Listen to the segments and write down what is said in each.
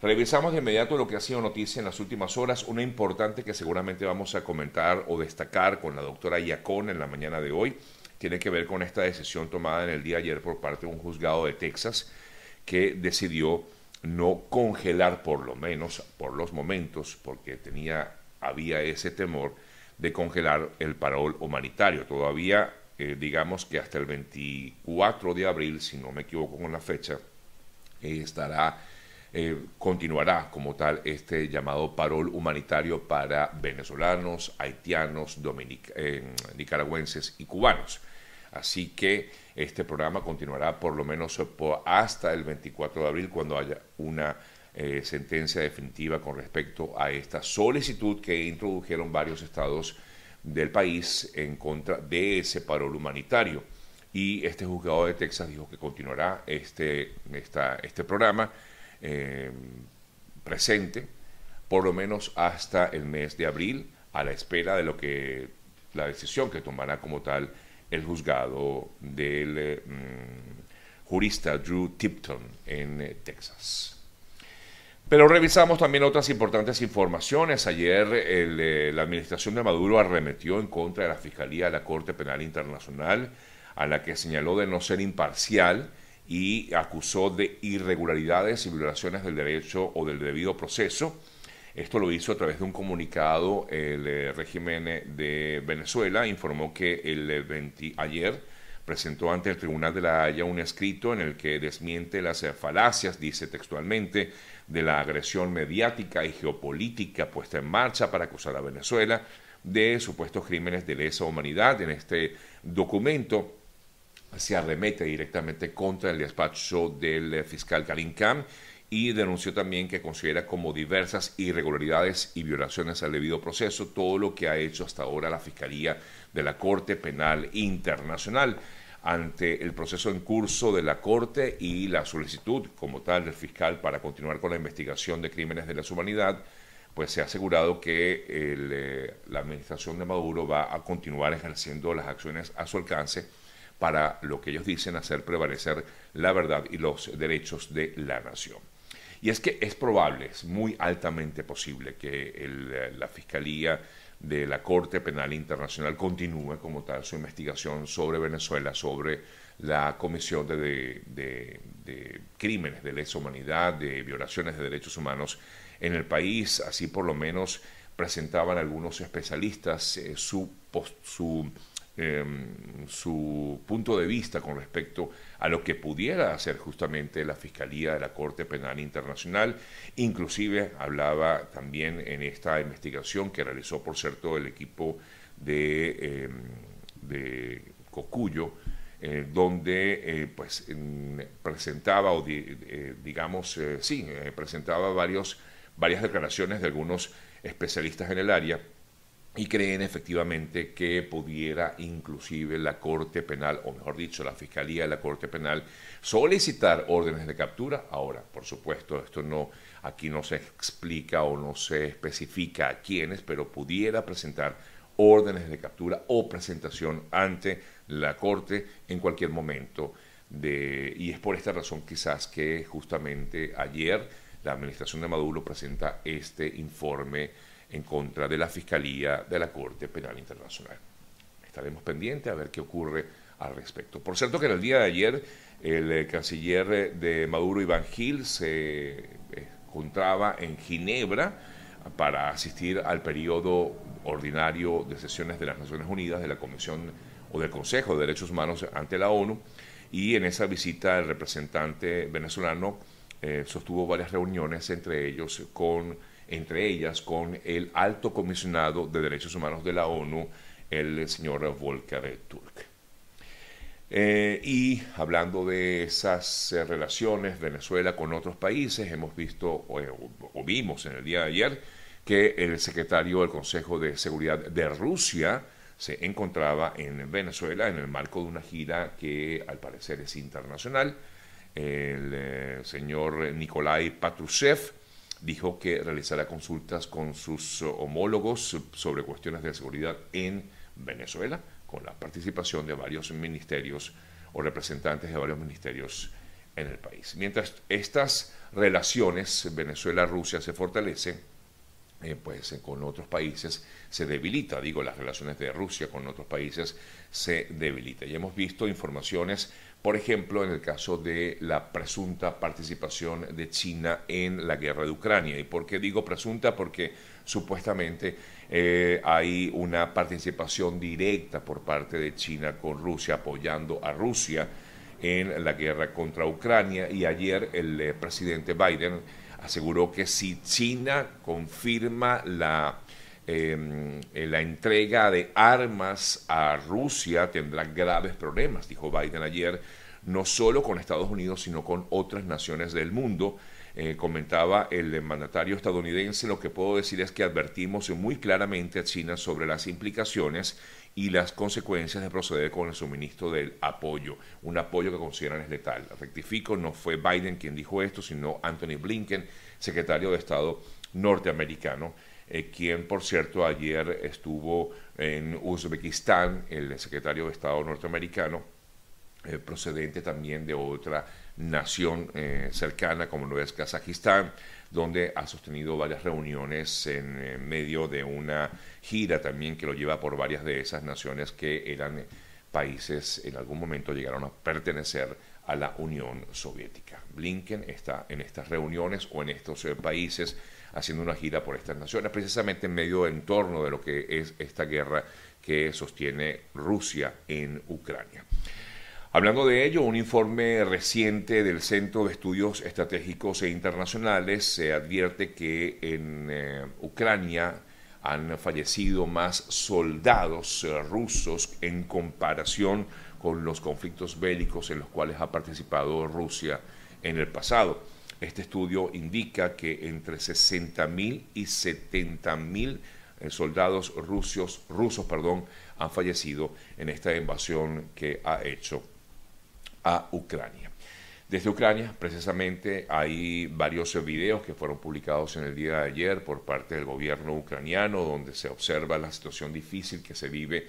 Revisamos de inmediato lo que ha sido noticia en las últimas horas, una importante que seguramente vamos a comentar o destacar con la doctora Yacón en la mañana de hoy, tiene que ver con esta decisión tomada en el día de ayer por parte de un juzgado de Texas que decidió no congelar por lo menos por los momentos, porque tenía, había ese temor de congelar el parol humanitario. Todavía, eh, digamos que hasta el 24 de abril, si no me equivoco con la fecha, eh, estará eh, continuará como tal este llamado parol humanitario para venezolanos, haitianos, nicaragüenses y cubanos. Así que este programa continuará por lo menos hasta el 24 de abril cuando haya una eh, sentencia definitiva con respecto a esta solicitud que introdujeron varios estados del país en contra de ese parol humanitario. Y este juzgado de Texas dijo que continuará este, este programa eh, presente por lo menos hasta el mes de abril a la espera de lo que la decisión que tomará como tal el juzgado del eh, mm, jurista Drew Tipton en eh, Texas. Pero revisamos también otras importantes informaciones. Ayer la administración de Maduro arremetió en contra de la Fiscalía de la Corte Penal Internacional, a la que señaló de no ser imparcial y acusó de irregularidades y violaciones del derecho o del debido proceso esto lo hizo a través de un comunicado el eh, régimen de Venezuela. Informó que el 20, eh, ayer presentó ante el Tribunal de la Haya un escrito en el que desmiente las eh, falacias, dice textualmente, de la agresión mediática y geopolítica puesta en marcha para acusar a Venezuela de supuestos crímenes de lesa humanidad. En este documento se arremete directamente contra el despacho del fiscal Karim Khan y denunció también que considera como diversas irregularidades y violaciones al debido proceso todo lo que ha hecho hasta ahora la Fiscalía de la Corte Penal Internacional. Ante el proceso en curso de la Corte y la solicitud como tal del fiscal para continuar con la investigación de crímenes de la humanidad, pues se ha asegurado que eh, la administración de Maduro va a continuar ejerciendo las acciones a su alcance para lo que ellos dicen hacer prevalecer la verdad y los derechos de la nación. Y es que es probable, es muy altamente posible que la Fiscalía de la Corte Penal Internacional continúe como tal su investigación sobre Venezuela, sobre la comisión de, crímenes de lesa humanidad, de violaciones de derechos humanos en el país. Así por lo menos presentaban algunos especialistas eh, su, su Em, su punto de vista con respecto a lo que pudiera hacer justamente la Fiscalía de la Corte Penal Internacional. Inclusive hablaba también en esta investigación que realizó, por cierto, el equipo de, em, de Cocuyo, eh, donde eh, pues presentaba o eh, digamos sí presentaba varias declaraciones de algunos especialistas en el área y creen efectivamente que pudiera inclusive la Corte Penal, o mejor dicho, la Fiscalía de la Corte Penal, solicitar órdenes de captura. Ahora, por supuesto, esto no, aquí no se explica o no se especifica a quiénes, pero pudiera presentar órdenes de captura o presentación ante la Corte en cualquier momento. De, y es por esta razón quizás que justamente ayer la administración de Maduro presenta este informe en contra de la Fiscalía de la Corte Penal Internacional. Estaremos pendientes a ver qué ocurre al respecto. Por cierto que en el día de ayer el eh, canciller de Maduro, Iván Gil, se encontraba en Ginebra para asistir al periodo ordinario de sesiones de las Naciones Unidas, de la Comisión o del Consejo de Derechos Humanos ante la ONU, y en esa visita el representante venezolano eh, sostuvo varias reuniones, entre ellos con entre ellas con el alto comisionado de derechos humanos de la ONU, el señor Volker Turk. Eh, y hablando de esas eh, relaciones Venezuela con otros países, hemos visto o, o, vimos en el día de ayer que el secretario del Consejo de Seguridad de Rusia se encontraba en Venezuela en el marco de una gira que al parecer es internacional. El eh, señor Nikolai Patrushev dijo que realizará consultas con sus homólogos sobre cuestiones de seguridad en Venezuela, con la participación de varios ministerios o representantes de varios ministerios en el país. Mientras estas relaciones Venezuela-Rusia se fortalecen, eh, pues eh, con otros países se debilita, digo, las relaciones de Rusia con otros países se debilita. Y hemos visto informaciones, por ejemplo, en el caso de la presunta participación de China en la guerra de Ucrania. ¿Y por qué digo presunta? Porque supuestamente eh, hay una participación directa por parte de China con Rusia, apoyando a Rusia en la guerra contra Ucrania. Y ayer el presidente Biden aseguró que si China confirma la, em, la entrega de armas a Rusia, tendrá graves problemas, dijo Biden ayer, no solo con Estados Unidos, sino con otras naciones del mundo. Eh, comentaba el mandatario estadounidense, lo que puedo decir es que advertimos muy claramente a China sobre las implicaciones y las consecuencias de proceder con el suministro del apoyo, un apoyo que consideran es letal. Rectifico, no fue Biden quien dijo esto, sino Anthony Blinken, secretario de Estado norteamericano, eh, quien por cierto ayer estuvo en Uzbekistán, el secretario de Estado norteamericano, eh, procedente también de otra nación eh, cercana como lo es Kazajistán, donde ha sostenido varias reuniones en medio de una gira también que lo lleva por varias de esas naciones que eran países en algún momento llegaron a pertenecer a la Unión Soviética. Blinken está en estas reuniones o en estos eh, países haciendo una gira por estas naciones, precisamente en medio en torno de lo que es esta guerra que sostiene Rusia en Ucrania. Hablando de ello, un informe reciente del Centro de Estudios Estratégicos e Internacionales se advierte que en eh, Ucrania han fallecido más soldados eh, rusos en comparación con los conflictos bélicos en los cuales ha participado Rusia en el pasado. Este estudio indica que entre 60.000 y 70.000 eh, soldados rusos, rusos perdón, han fallecido en esta invasión que ha hecho a Ucrania. Desde Ucrania, precisamente, hay varios videos que fueron publicados en el día de ayer por parte del gobierno ucraniano, donde se observa la situación difícil que se vive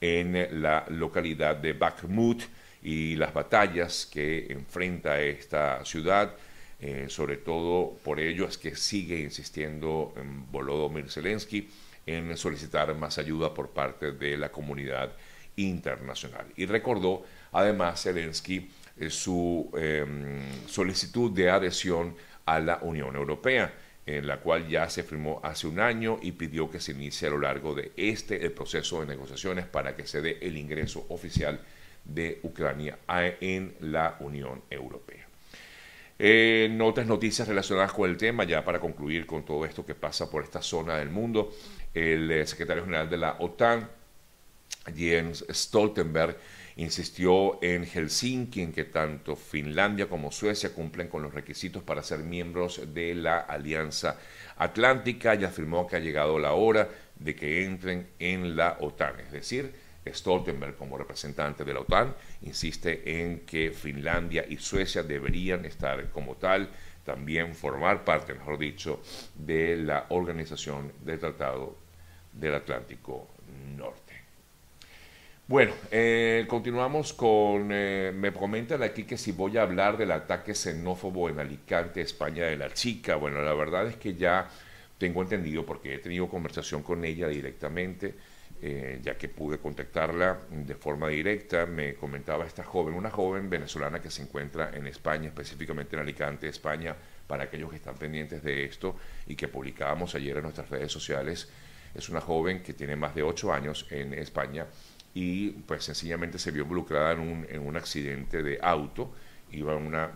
en la localidad de Bakhmut y las batallas que enfrenta esta ciudad. Eh, sobre todo por ello es que sigue insistiendo en Volodymyr Zelensky en solicitar más ayuda por parte de la comunidad internacional. Y recordó además Zelensky eh, su em, solicitud de adhesión a la Unión Europea, en la cual ya se firmó hace un año y pidió que se inicie a lo largo de este el proceso de negociaciones para que se dé el ingreso oficial de Ucrania en la Unión Europea. En otras noticias relacionadas con el tema, ya para concluir con todo esto que pasa por esta zona del mundo, el eh, secretario general de la OTAN, Jens Stoltenberg, insistió en Helsinki en que tanto Finlandia como Suecia cumplen con los requisitos para ser miembros de la Alianza Atlántica y afirmó que ha llegado la hora de que entren en la OTAN. Es decir, Stoltenberg como representante de la OTAN insiste en que Finlandia y Suecia deberían estar como tal, también formar parte, mejor dicho, de la Organización del Tratado del Atlántico Norte. Bueno, eh, continuamos con, eh, me comentan aquí que si voy a hablar del ataque xenófobo en Alicante, España de la chica. Bueno, la verdad es que ya tengo entendido porque he tenido conversación con ella directamente, eh, ya que pude contactarla de forma directa. Me comentaba esta joven, una joven venezolana que se encuentra en España, específicamente en Alicante, España, para aquellos que están pendientes de esto y que publicábamos ayer en nuestras redes sociales. Es una joven que tiene más de ocho años en España y pues sencillamente se vio involucrada en un, en un accidente de auto, iba en una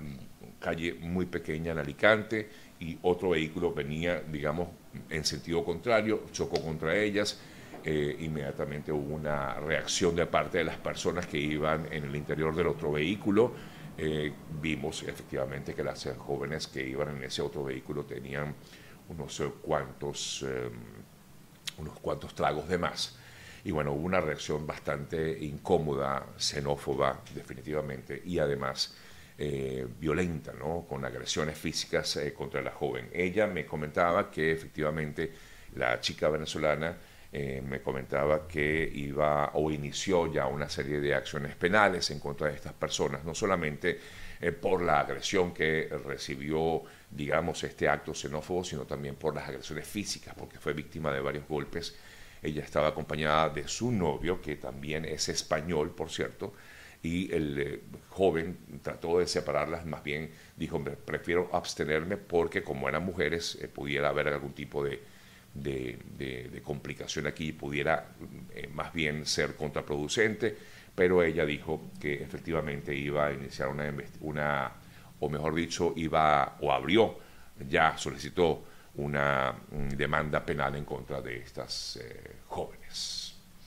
calle muy pequeña en Alicante y otro vehículo venía, digamos, en sentido contrario, chocó contra ellas, eh, inmediatamente hubo una reacción de parte de las personas que iban en el interior del otro vehículo, eh, vimos efectivamente que las jóvenes que iban en ese otro vehículo tenían unos cuantos, eh, unos cuantos tragos de más y bueno, hubo una reacción bastante incómoda, xenófoba, definitivamente, y además eh, violenta, ¿no? Con agresiones físicas eh, contra la joven. Ella me comentaba que efectivamente la chica venezolana eh, me comentaba que iba o inició ya una serie de acciones penales en contra de estas personas, no solamente eh, por la agresión que recibió, digamos, este acto xenófobo, sino también por las agresiones físicas, porque fue víctima de varios golpes. Ella estaba acompañada de su novio, que también es español, por cierto, y el eh, joven trató de separarlas, más bien dijo, prefiero abstenerme porque como eran mujeres pudiera haber algún tipo de, de, complicación aquí, pudiera eh, más bien ser contraproducente, pero ella dijo que efectivamente iba a iniciar una, una o mejor dicho, iba o abrió, ya solicitó una demanda penal en contra de estas jóvenes.